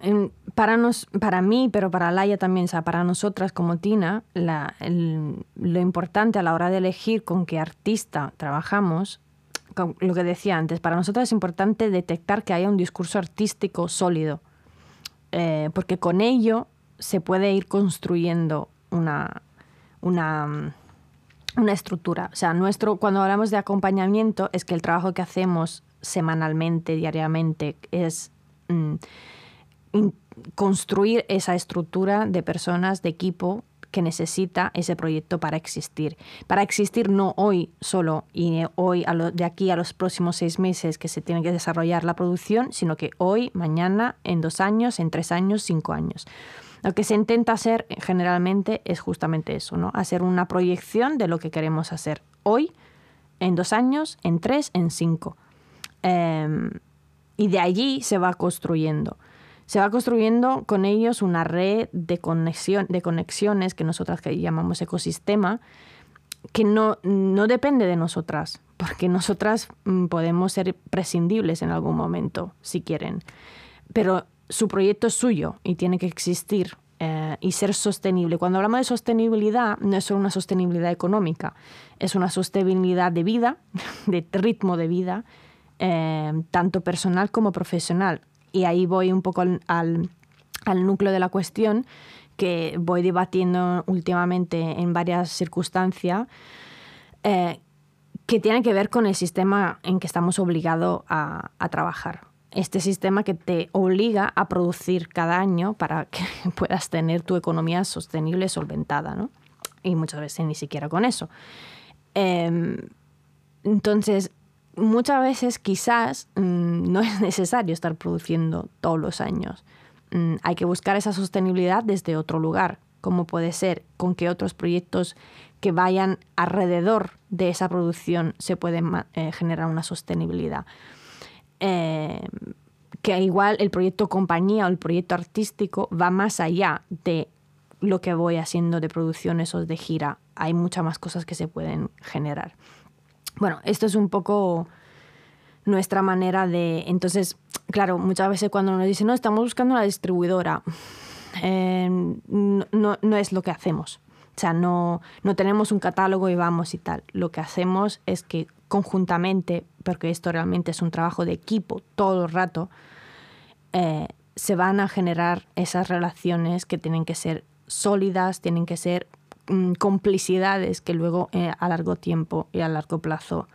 para, nos, para mí, pero para Laia también, o sea, para nosotras como Tina, lo importante a la hora de elegir con qué artista trabajamos, lo que decía antes, para nosotras es importante detectar que haya un discurso artístico sólido, eh, porque con ello se puede ir construyendo una, una, una estructura. O sea, nuestro, cuando hablamos de acompañamiento, es que el trabajo que hacemos semanalmente, diariamente, es... Mm, construir esa estructura de personas, de equipo que necesita ese proyecto para existir. Para existir no hoy solo y hoy de aquí a los próximos seis meses que se tiene que desarrollar la producción, sino que hoy, mañana, en dos años, en tres años, cinco años. Lo que se intenta hacer generalmente es justamente eso, ¿no? Hacer una proyección de lo que queremos hacer hoy, en dos años, en tres, en cinco. Em, y de allí se va construyendo. Se va construyendo con ellos una red de, conexión, de conexiones que nosotras llamamos ecosistema, que no, no depende de nosotras, porque nosotras mm, podemos ser prescindibles en algún momento, si quieren. Pero su proyecto es suyo y tiene que existir eh, y ser sostenible. Cuando hablamos de sostenibilidad, no es solo una sostenibilidad económica, es una sostenibilidad de vida, de ritmo de vida, eh, tanto personal como profesional. Y ahí voy un poco al, al, núcleo de la cuestión que voy debatiendo últimamente en varias circunstancias. Eh, que tiene que ver con el sistema en que estamos obligados a, a trabajar este sistema que te obliga a producir cada año para que puedas tener tu economía sostenible, solventada, ¿no? Y muchas veces ni siquiera con eso. Em, entonces, muchas veces quizás mm, no es necesario estar produciendo todos los años. Mm, hay que buscar esa sostenibilidad desde otro lugar, como puede ser con que otros proyectos que vayan alrededor de esa producción se pueden eh, generar una sostenibilidad. Eh, que igual el proyecto compañía o el proyecto artístico va más allá de lo que voy haciendo de producciones o de gira. Hay muchas más cosas que se pueden generar. Bueno, esto es un poco nuestra manera de... Entonces, claro, muchas veces cuando nos dicen, no, estamos buscando una distribuidora, eh, no, no, es lo que hacemos. O sea, no, no tenemos un catálogo y vamos y tal. Lo que hacemos es que conjuntamente, porque esto realmente es un trabajo de equipo todo el rato, eh, se van a generar esas relaciones que tienen que ser sólidas, tienen que ser mm, complicidades que luego eh, a largo tiempo y a largo plazo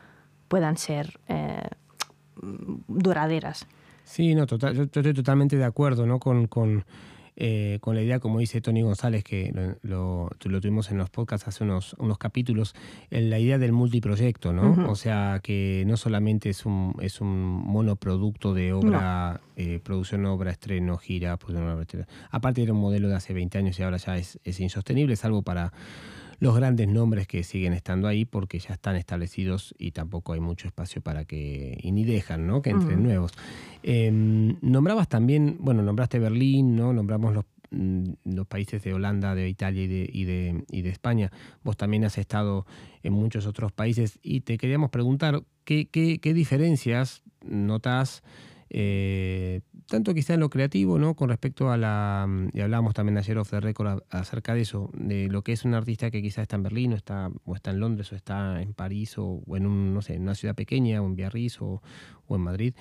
puedan ser eh, duraderas. Sí, no, total, yo estoy totalmente de acuerdo ¿no? con, con eh, con la idea, como dice Tony González, que lo, lo, tuvimos en los podcasts hace unos, unos capítulos, en la idea del multiproyecto, ¿no? O sea, que no solamente es un, es un monoproducto de obra, eh, producción, obra, estreno, gira, producción, Aparte era un modelo de hace 20 años y ahora ya es, es insostenible, salvo para los grandes nombres que siguen estando ahí porque ya están establecidos y tampoco hay mucho espacio para que, y ni dejan, ¿no? Que entren nuevos. Em, nombrabas también, bueno, nombraste Berlín, ¿no? Nombramos los, mm, los países de Holanda, de Italia y de, y, de, y de España. Vos también has estado en muchos otros países y te queríamos preguntar qué, qué, qué diferencias notas eh, tanto quizá en lo creativo, ¿no? Con respecto a la. Y hablábamos también ayer off the record acerca de eso, de lo que es un artista que quizá está en Berlín, o está, o está en Londres, o está en París, o, en un, no sé, una ciudad pequeña, o en Biarritz, o, en Madrid.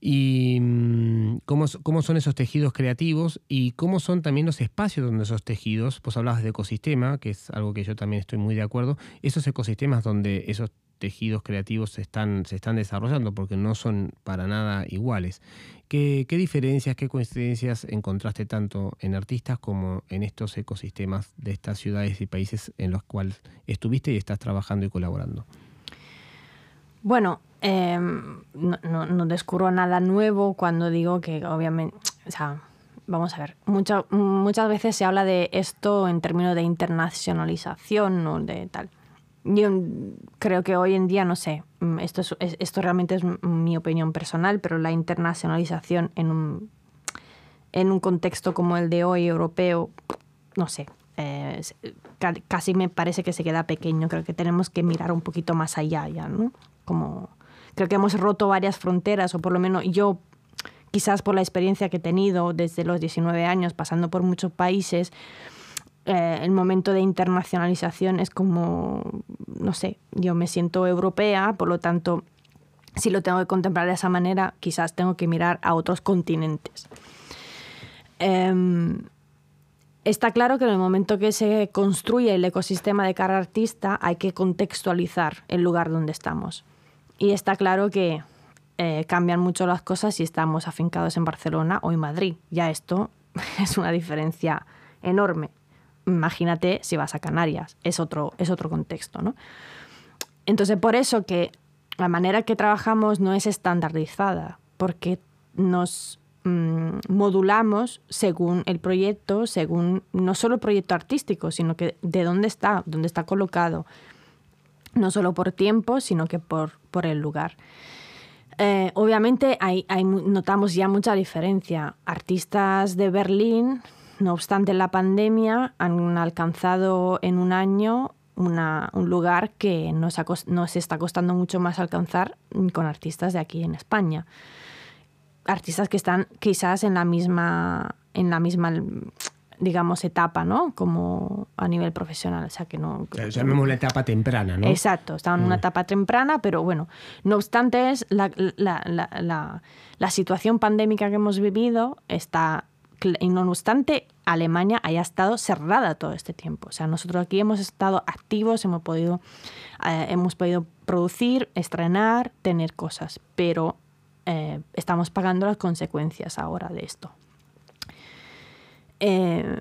Y mm, cómo, cómo, son esos tejidos creativos y cómo son también los espacios donde esos tejidos, pues hablabas de ecosistema, que es algo que yo también estoy muy de acuerdo, esos ecosistemas donde esos tejidos creativos se están, se están desarrollando porque no son para nada iguales. ¿Qué, diferencias, qué coincidencias encontraste tanto en artistas como en estos ecosistemas de estas ciudades y países en los cuales estuviste y estás trabajando y colaborando? Bueno, em, no, descubro nada nuevo cuando digo que obviamente, vamos a ver, muchas veces se habla de esto en términos de internacionalización o de tal yo creo que hoy en día, no sé, mm, esto, esto realmente es mi opinión personal, pero la internacionalización en un, en un contexto como el de hoy europeo, no sé, eh, casi me parece que se queda pequeño. Creo que tenemos que mirar un poquito más allá ya, ¿no? Como, creo que hemos roto varias fronteras, o por lo menos yo, quizás por la experiencia que he tenido desde los 19 años, pasando por muchos países, eh, el momento de internacionalización es como, no sé, yo me siento europea, por lo tanto, si lo tengo que contemplar de esa manera, quizás tengo que mirar a otros continentes. Em, está claro que en el momento que se construye el ecosistema de cara artista hay que contextualizar el lugar donde estamos. Y está claro que eh, cambian mucho las cosas si estamos afincados en Barcelona o en Madrid. Ya esto es una diferencia enorme imagínate si vas a Canarias, es otro, es otro contexto. ¿no? Entonces, por eso que la manera que trabajamos no es estandarizada, porque nos mm, modulamos según el proyecto, según no solo el proyecto artístico, sino que de dónde está, dónde está colocado, no solo por tiempo, sino que por, por el lugar. Eh, obviamente hay, notamos ya mucha diferencia. Artistas de Berlín, no obstante la pandemia, han alcanzado en un año un lugar que nos, nos está costando mucho más alcanzar con artistas de aquí en España. Artistas que están quizás en la misma, en la misma digamos, etapa, ¿no? Como a nivel profesional. O sea, que no... Claro, llamemos la etapa temprana, ¿no? Exacto, estaban en una mm. etapa temprana, pero bueno, no obstante es la, la, la, la, situación pandémica que hemos vivido está... Y no obstante, Alemania haya estado cerrada todo este tiempo. O sea, nosotros aquí hemos estado activos, hemos podido, eh, hemos podido producir, estrenar, tener cosas, pero eh, estamos pagando las consecuencias ahora de esto. Eh,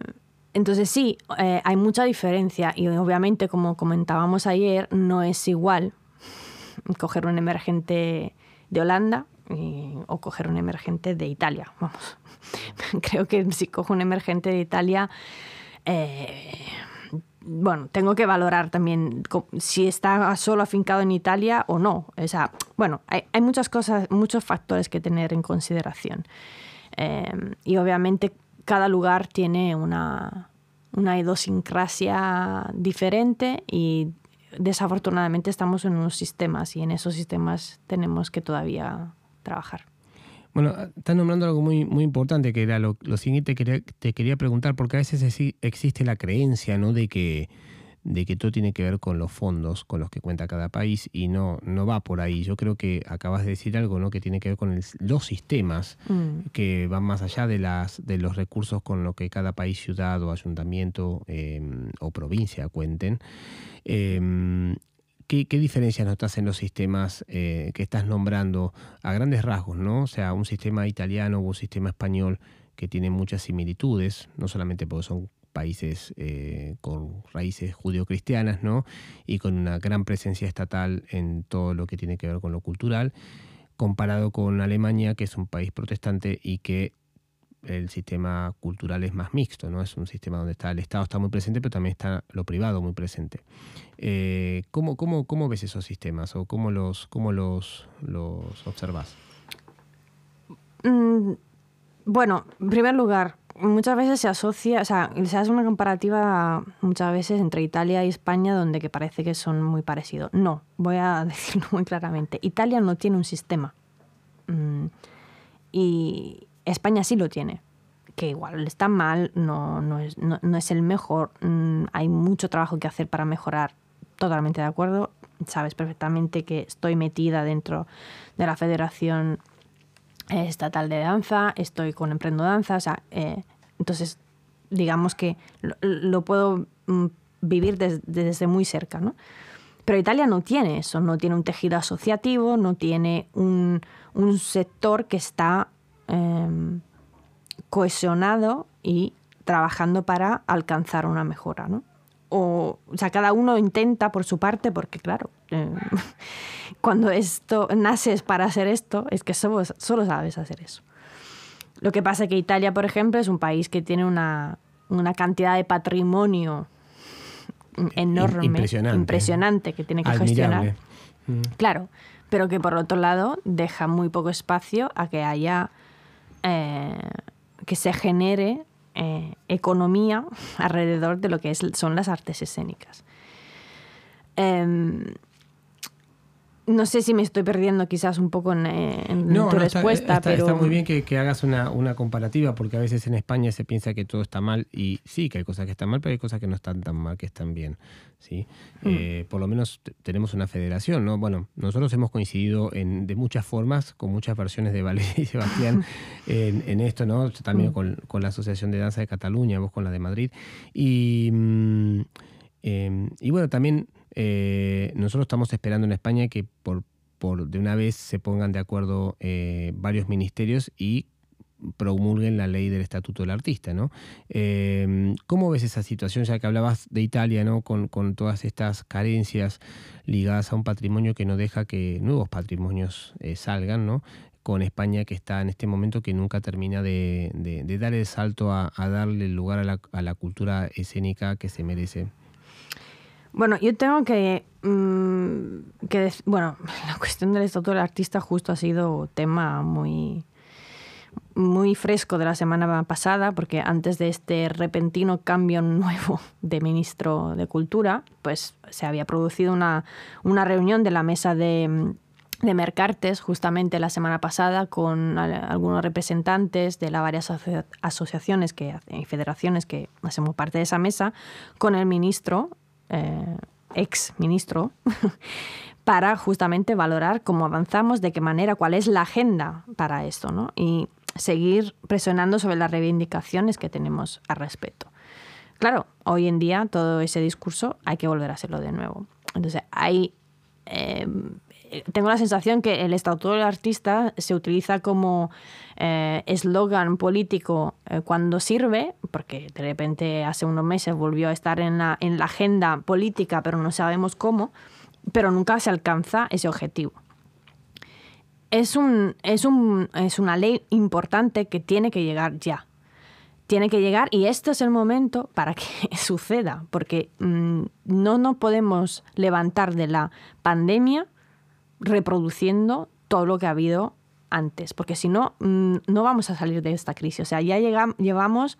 entonces sí, hay mucha diferencia y obviamente, como comentábamos ayer, no es igual coger un emergente de Holanda o coger un emergente de Italia. Vamos, creo que si cojo un emergente de Italia, eh, bueno, tengo que valorar también si está solo afincado en Italia o no. O sea, bueno, hay, hay muchas cosas, muchos factores que tener en consideración. y obviamente cada lugar tiene una, idiosincrasia diferente y desafortunadamente estamos en unos sistemas y en esos sistemas tenemos que todavía trabajar. Bueno, estás nombrando algo muy, muy importante, que era lo, siguiente que te quería preguntar, porque a veces existe la creencia ¿no? de que de que todo tiene que ver con los fondos con los que cuenta cada país y no, no va por ahí. Yo creo que acabas de decir algo ¿no? que tiene que ver con los sistemas mm. que van más allá de, las, de los recursos con los que cada país, ciudad o ayuntamiento em, o provincia cuenten. Em, ¿Qué, ¿Qué, diferencias notas en los sistemas eh, que estás nombrando a grandes rasgos? ¿no? O sea, un sistema italiano o un sistema español que tiene muchas similitudes, no solamente porque son países eh, con raíces judio-cristianas, ¿no? Y con una gran presencia estatal en todo lo que tiene que ver con lo cultural, comparado con Alemania, que es un país protestante y que el sistema cultural es más mixto, ¿no? Es un sistema donde está el Estado está muy presente, pero también está lo privado muy presente. Eh, ¿cómo, cómo, ves esos sistemas o cómo los, cómo los, los observas? Mm, bueno, en primer lugar, muchas veces se asocia, o sea, se hace una comparativa muchas veces entre Italia y España donde que parece que son muy parecidos. No, voy a decirlo muy claramente. Italia no tiene un sistema. Mm, y España sí lo tiene. Que igual está mal, no, no, es, no, es el mejor. Mm, hay mucho trabajo que hacer para mejorar. Totalmente de acuerdo. Sabes perfectamente que estoy metida dentro de la Federación estatal de danza, estoy con Emprendo Danza, o sea, eh, entonces digamos que lo, puedo mm, vivir desde muy cerca, ¿no? Pero Italia no tiene eso, no tiene un tejido asociativo, no tiene un, sector que está em, cohesionado y trabajando para alcanzar una mejora, ¿no? O, o sea, cada uno intenta por su parte, porque claro, eh, cuando esto naces para hacer esto, es que solo, solo, sabes hacer eso. Lo que pasa es que Italia, por ejemplo, es un país que tiene una, una cantidad de patrimonio enorme, impresionante, que tiene que gestionar. Mm. Claro, pero que por otro lado deja muy poco espacio a que haya, eh, que se genere eh, economía alrededor de lo que son las artes escénicas. Em, no sé si me estoy perdiendo quizás un poco en, tu respuesta, pero... Está muy bien que, hagas una, comparativa, porque a veces en España se piensa que todo está mal, y sí, que hay cosas que están mal, pero hay cosas que no están tan mal, que están bien. ¿sí? Mm. Eh, por lo menos tenemos una federación, ¿no? Bueno, nosotros hemos coincidido en, de muchas formas, con muchas versiones de Valeria y Sebastián en, esto, ¿no? también mm. con, la Asociación de Danza de Cataluña, vos con la de Madrid. Y, mm, em, y bueno, también eh, nosotros estamos esperando en España que por, por de una vez se pongan de acuerdo eh, varios ministerios y promulguen la ley del estatuto del artista, ¿no? Eh, ¿Cómo ves esa situación, ya que hablabas de Italia, ¿no? Con, todas estas carencias ligadas a un patrimonio que no deja que nuevos patrimonios salgan, ¿no? Con España que está en este momento que nunca termina de, dar el salto a, darle lugar a la, a la cultura escénica que se merece. Bueno, yo tengo que, mm, bueno, la cuestión del estatuto del artista justo ha sido tema muy muy fresco de la semana pasada, porque antes de este repentino cambio nuevo de ministro de Cultura, pues se había producido una, una reunión de la mesa de, de Mercartes justamente la semana pasada con al- algunos representantes de las varias asocia- asociaciones que, y federaciones que hacemos parte de esa mesa, con el ministro, eh, ex ministro, para justamente valorar cómo avanzamos, de qué manera, cuál es la agenda para esto, ¿no? Y seguir presionando sobre las reivindicaciones que tenemos al respecto. Claro, hoy en día todo ese discurso hay que volver a hacerlo de nuevo. Entonces, hay, eh, tengo la sensación que el estatuto del artista se utiliza como eh, eslogan político eh, cuando sirve, porque de repente hace unos meses volvió a estar en la, en la agenda política, pero no sabemos cómo, pero nunca se alcanza ese objetivo es, un, es, un, es una ley importante que tiene que llegar ya. Tiene que llegar y este es el momento para que suceda, porque mm, no nos podemos levantar de la pandemia reproduciendo todo lo que ha habido antes, porque si no, mm, no vamos a salir de esta crisis. O sea, ya llevamos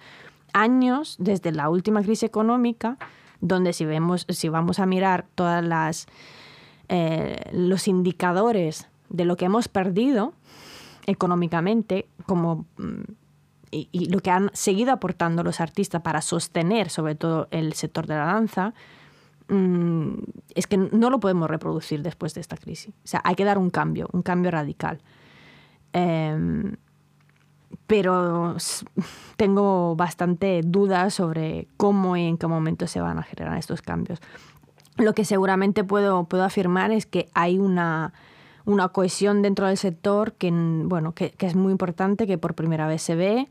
años desde la última crisis económica, donde si, vemos, si vamos a mirar todas las eh, los indicadores de lo que hemos perdido económicamente como mm, y lo que han seguido aportando los artistas para sostener sobre todo el sector de la danza mm, es que no lo podemos reproducir después de esta crisis. O sea, hay que dar un cambio, un cambio radical. Em, pero tengo bastante dudas sobre cómo y en qué momento se van a generar estos cambios. Lo que seguramente puedo, puedo afirmar es que hay una, una cohesión dentro del sector que, bueno, que, que es muy importante, que por primera vez se ve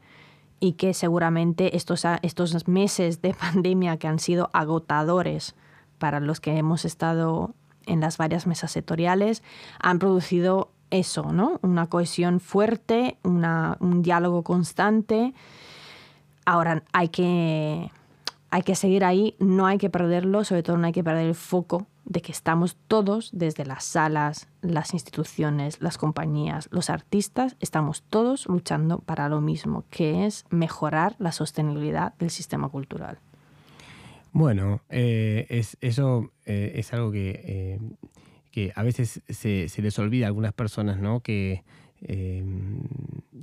y que seguramente estos, estos meses de pandemia que han sido agotadores para los que hemos estado en las varias mesas sectoriales han producido eso, ¿no? Una cohesión fuerte, un diálogo constante. Ahora hay que, hay que seguir ahí, no hay que perderlo, sobre todo no hay que perder el foco de que estamos todos, desde las salas, las instituciones, las compañías, los artistas, estamos todos luchando para lo mismo, que es mejorar la sostenibilidad del sistema cultural. Bueno, eh, es, eso eh, es algo que, eh, que a veces se, se les olvida a algunas personas, ¿no? Que, eh,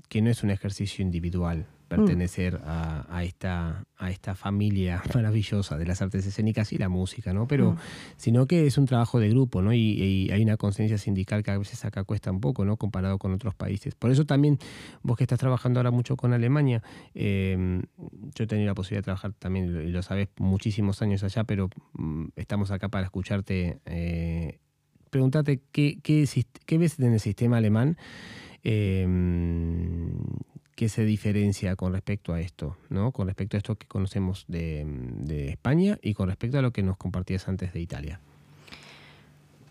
que no es un ejercicio individual pertenecer a, a esta, a esta familia maravillosa de las artes escénicas y la música, ¿no? Pero, Mm. sino que es un trabajo de grupo, ¿no? Y, y hay una conciencia sindical que a veces acá cuesta un poco, ¿no? Comparado con otros países. Por eso también, vos que estás trabajando ahora mucho con Alemania, eh, yo he tenido la posibilidad de trabajar también, y lo sabes, muchísimos años allá, pero mm, estamos acá para escucharte. Eh, preguntarte qué, qué, ves en el sistema alemán eh, que se diferencia con respecto a esto, ¿no? Con respecto a esto que conocemos de, de España y con respecto a lo que nos compartías antes de Italia.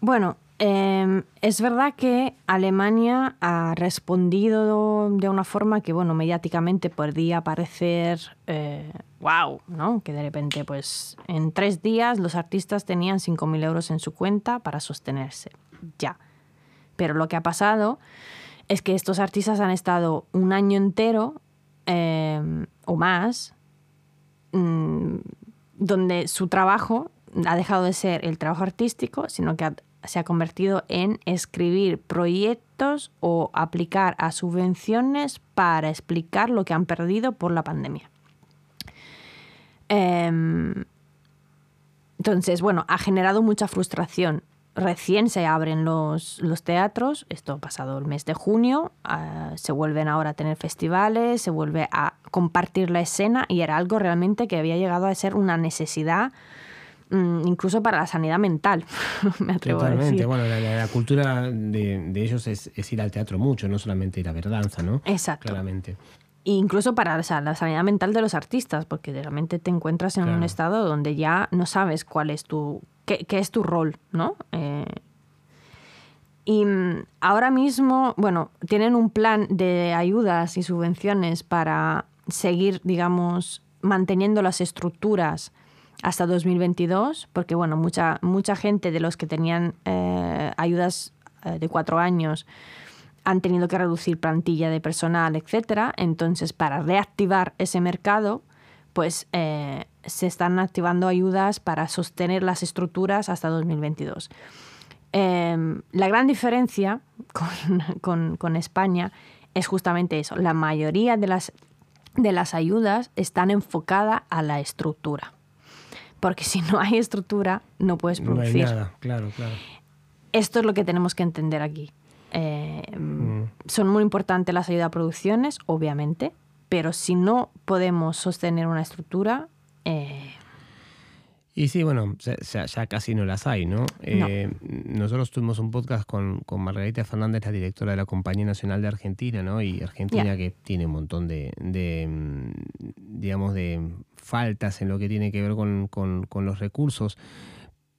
Bueno, eh, es verdad que Alemania ha respondido de una forma que, bueno, mediáticamente podría parecer eh, wow, ¿no? Que de repente, pues, en tres días los artistas tenían 5.000 euros en su cuenta para sostenerse. Ya. Pero lo que ha pasado es que estos artistas han estado un año entero eh, o más mm, donde su trabajo ha dejado de ser el trabajo artístico, sino que se ha convertido en escribir proyectos o aplicar a subvenciones para explicar lo que han perdido por la pandemia. Em, entonces, bueno, ha generado mucha frustración. Recién se abren los, los teatros, esto ha pasado el mes de junio, ah, se vuelven ahora a tener festivales, se vuelve a compartir la escena y era algo realmente que había llegado a ser una necesidad mm, incluso para la sanidad mental, me atrevo a Totalmente. decir. Bueno, la, la- la cultura de, de ellos es, es ir al teatro mucho, no solamente ir a ver danza, ¿no? Exacto. Claramente. Incluso para o sea, la sanidad mental de los artistas, porque realmente te encuentras en un estado donde ya no sabes cuál es tu, qué, qué es tu rol, ¿no? Eh, y mm, ahora mismo, bueno, tienen un plan de ayudas y subvenciones para seguir, digamos, manteniendo las estructuras hasta 2022, porque bueno, mucha, mucha gente de los que tenían ayudas de cuatro años han tenido que reducir plantilla de personal, etcétera. Entonces, para reactivar ese mercado, pues eh, se están activando ayudas para sostener las estructuras hasta 2022. Em, la gran diferencia con, España es justamente eso. La mayoría de las, de las ayudas están enfocadas a la estructura. Porque si no hay estructura, no puedes producir. claro, claro. Esto es lo que tenemos que entender aquí. Eh, mm. Son muy importantes las ayudas a producciones, obviamente, pero si no podemos sostener una estructura... Eh, y sí, bueno, ya, casi no las hay, ¿no? Eh, nosotros tuvimos un podcast con, con, Margarita Fernández, la directora de la Compañía Nacional de Argentina, ¿no? Y Argentina que tiene un montón de, de, digamos, de faltas en lo que tiene que ver con, con, con los recursos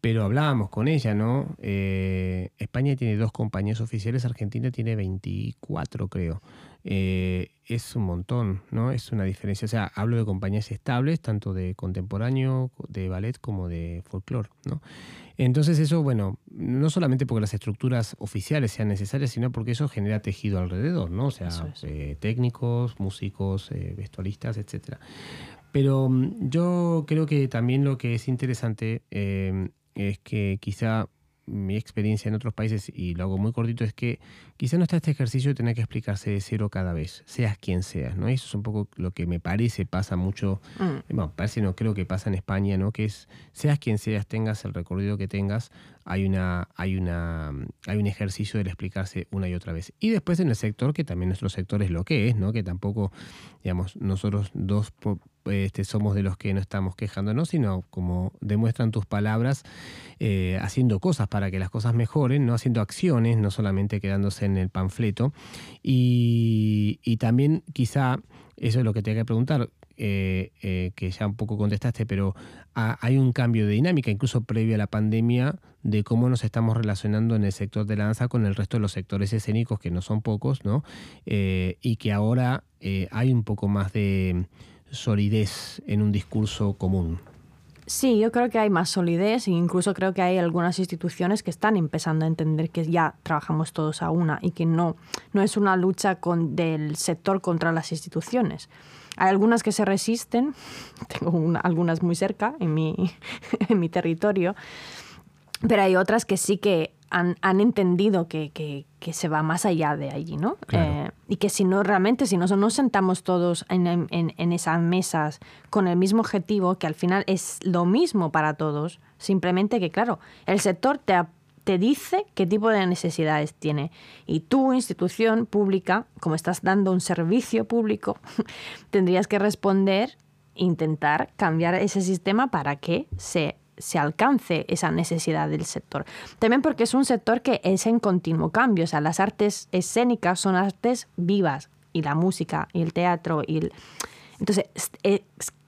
pero hablábamos con ella, ¿no? Eh, España tiene dos compañías oficiales, Argentina tiene 24, creo. Eh, es un montón, ¿no? Es una diferencia. O sea, hablo de compañías estables, tanto de contemporáneo, de ballet, como de folclore, ¿no? Entonces eso, bueno, no solamente porque las estructuras oficiales sean necesarias, sino porque eso genera tejido alrededor, ¿no? O sea, eh, técnicos, músicos, vestuaristas, etcétera. Pero mm, yo creo que también lo que es interesante es que quizá mi experiencia en otros países, y lo hago muy cortito, es que quizá no está este ejercicio de tener que explicarse de cero cada vez, seas quien seas, ¿no? eso es un poco lo que me parece pasa mucho, mm. bueno, parece no creo que pasa en España, ¿no? Que es, seas quien seas, tengas el recorrido que tengas, hay una, hay una, hay un ejercicio de explicarse una y otra vez. Y después en el sector, que también nuestro sector es lo que es, ¿no? Que tampoco, digamos, nosotros dos este, somos de los que no estamos quejándonos, sino como demuestran tus palabras, eh, haciendo cosas para que las cosas mejoren, no haciendo acciones, no solamente quedándose en el panfleto. Y, también quizá, eso es lo que te que preguntar, eh, eh, que ya un poco contestaste, pero hay un cambio de dinámica, incluso previo a la pandemia, de cómo nos estamos relacionando en el sector de la danza con el resto de los sectores escénicos, que no son pocos, ¿no? y que ahora hay un poco más de solidez en un discurso común. Sí, yo creo que hay más solidez e incluso creo que hay algunas instituciones que están empezando a entender que ya trabajamos todos a una y que no, no es una lucha con, del sector contra las instituciones. Hay algunas que se resisten, tengo algunas muy cerca en mi, en mi territorio, pero hay otras que sí que han, han entendido que, que, que, se va más allá de allí, ¿no? Eh, y que si no, realmente, si no nos sentamos todos en, en, en, esas mesas con el mismo objetivo, que al final es lo mismo para todos, simplemente que, claro, el sector te, te dice qué tipo de necesidades tiene. Y tu institución pública, como estás dando un servicio público, tendrías que responder, intentar cambiar ese sistema para que se se alcance esa necesidad del sector. También porque es un sector que es en continuo cambio, o sea, las artes escénicas son artes vivas y la música y el teatro y el... Entonces,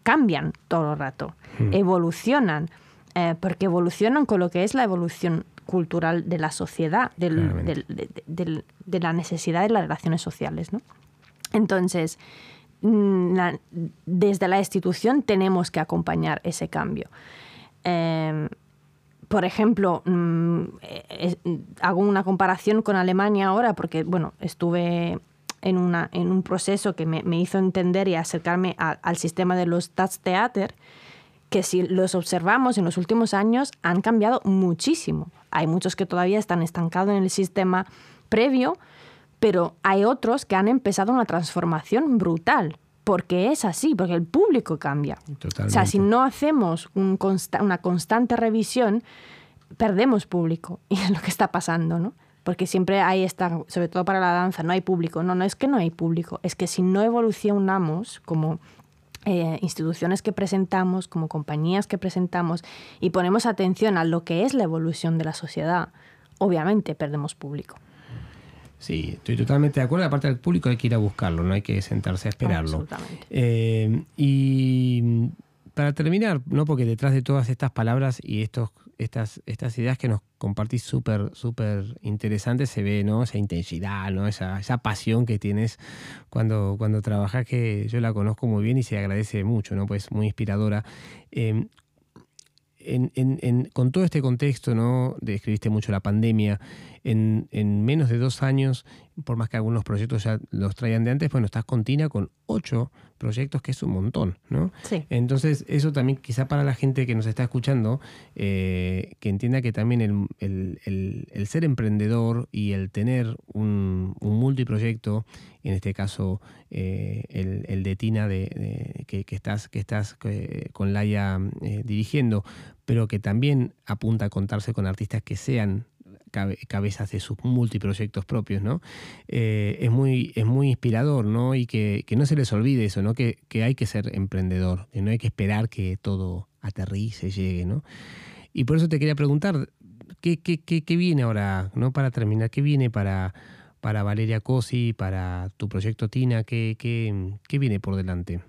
cambian todo el rato, hmm. evolucionan, eh, porque evolucionan con lo que es la evolución cultural de la sociedad, de, la necesidad de las relaciones sociales. ¿no? Entonces, mm, desde la institución tenemos que acompañar ese cambio. Em, por ejemplo, mm, hago una comparación con Alemania ahora porque, bueno, estuve en, una, en un proceso que me, hizo entender y acercarme al sistema de los Staatstheater, que si los observamos en los últimos años han cambiado muchísimo. Hay muchos que todavía están estancados en el sistema previo, pero hay otros que han empezado una transformación brutal porque es así, porque el público cambia. O sea, si no hacemos una constante revisión, perdemos público. Y es lo que está pasando, ¿no? Porque siempre hay esta, sobre todo para la danza, no hay público. No, no es que no hay público, es que si no evolucionamos como eh, instituciones que presentamos, como compañías que presentamos y ponemos atención a lo que es la evolución de la sociedad, obviamente perdemos público. Sí, estoy totalmente de acuerdo. Aparte del público hay que ir a buscarlo, no hay que sentarse a esperarlo. Eh, y para terminar, ¿no? porque detrás de todas estas palabras y estos, estas, estas ideas que nos compartís súper, súper interesantes, se ve ¿no? esa intensidad, ¿no? esa, esa pasión que tienes cuando, cuando trabajas, que yo la conozco muy bien y se agradece mucho, ¿no? pues muy inspiradora. Eh, con todo este contexto, ¿no? Describiste mucho la pandemia. En, en, menos de dos años, por más que algunos proyectos ya los traían de antes, bueno, estás con Tina con ocho proyectos, que es un montón, ¿no? Sí. Entonces, eso también quizá para la gente que nos está escuchando, eh, que entienda que también el, el, ser emprendedor y el tener un, un multiproyecto, en este caso eh, el, de Tina de, que, que, estás, que estás eh, con Laia dirigiendo, pero que también apunta a contarse con artistas que sean cabezas de sus multiproyectos propios, ¿no? Eh, es, muy, es muy inspirador, ¿no? Y que, no se les olvide eso, ¿no? Que, hay que ser emprendedor, que no hay que esperar que todo aterrice, llegue, ¿no? Y por eso te quería preguntar, ¿qué, qué, viene ahora, ¿no? Para terminar, ¿qué viene para, para Valeria Cosi, para tu proyecto Tina? ¿Qué, qué viene por delante?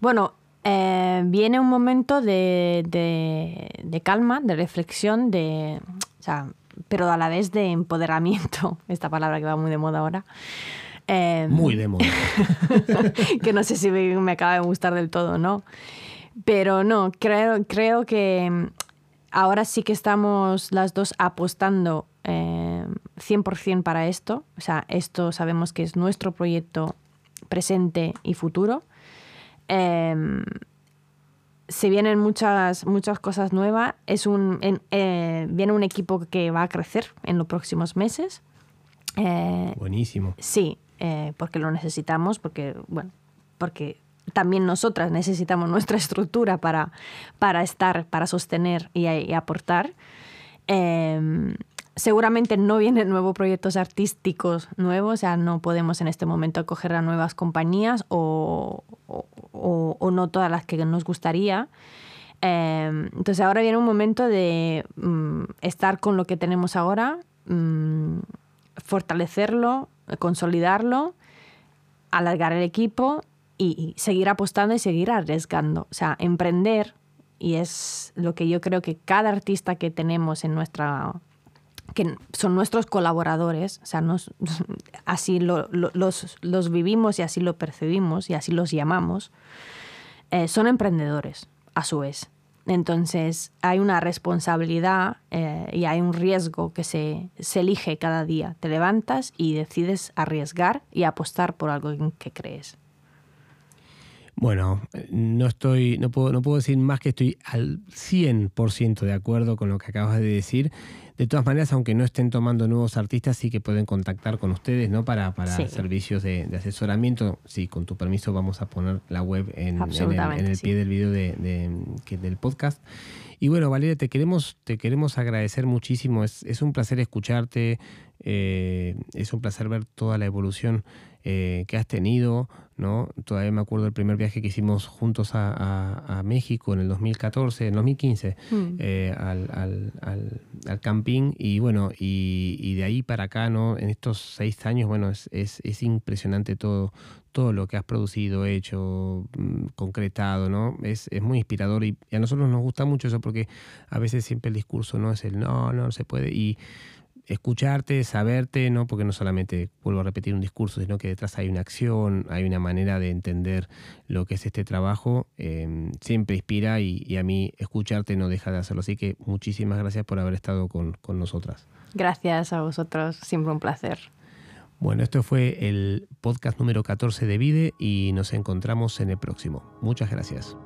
Bueno, eh, viene un momento de, de, calma, de reflexión, de, pero a la vez de empoderamiento, esta palabra que va muy de moda ahora. Em, muy de moda. que no sé si me, acaba de gustar del todo, ¿no? Pero no, creo, creo que ahora sí que estamos las dos apostando 100% em, para esto. O sea, esto sabemos que es nuestro proyecto presente y futuro. Em, se vienen muchas, muchas cosas nuevas. Es un, eh, viene un equipo que va a crecer en los próximos meses. Eh, Buenísimo. Sí, eh, porque lo necesitamos, porque, bueno, porque también nosotras necesitamos nuestra estructura para, para estar, para sostener y, y aportar. Seguramente no vienen nuevos proyectos artísticos nuevos, o sea, no podemos en este momento acoger a nuevas compañías o, no todas las que nos gustaría. Em, entonces ahora viene un momento de mm, estar con lo que tenemos ahora, mm, fortalecerlo, consolidarlo, alargar el equipo y seguir apostando y seguir arriesgando. O sea, emprender, y es lo que yo creo que cada artista que tenemos en nuestra que son nuestros colaboradores, o sea, nos, así los, los, vivimos y así lo percibimos y así los llamamos, eh, son emprendedores a su vez. Entonces hay una responsabilidad eh, y hay un riesgo que se, se, elige cada día. Te levantas y decides arriesgar y apostar por algo en que crees. Bueno, no estoy, no puedo, no puedo decir más que estoy al 100% de acuerdo con lo que acabas de decir. De todas maneras, aunque no estén tomando nuevos artistas, sí que pueden contactar con ustedes, ¿no? Para, para servicios de, asesoramiento. Sí, con tu permiso vamos a poner la web en, el, pie del video de, del podcast. Y bueno, Valeria, te queremos, te queremos agradecer muchísimo. Es, es un placer escucharte, eh, es un placer ver toda la evolución eh, que has tenido, ¿no? Todavía me acuerdo del primer viaje que hicimos juntos a, México en el 2014, en 2015, mm. eh, al, al, camping y bueno, y, de ahí para acá, ¿no? En estos seis años, bueno, es, es, impresionante todo, todo lo que has producido, hecho, mm, concretado, ¿no? Es, es muy inspirador y, y, a nosotros nos gusta mucho eso porque a veces siempre el discurso no es el no, no se puede y escucharte, saberte, ¿no? Porque no solamente vuelvo a repetir un discurso, sino que detrás hay una acción, hay una manera de entender lo que es este trabajo, em, siempre inspira y, a mí escucharte no deja de hacerlo. Así que muchísimas gracias por haber estado con, con nosotras. Gracias a vosotros, siempre un placer. Bueno, esto fue el podcast número 14 de Vide y nos encontramos en el próximo. Muchas gracias.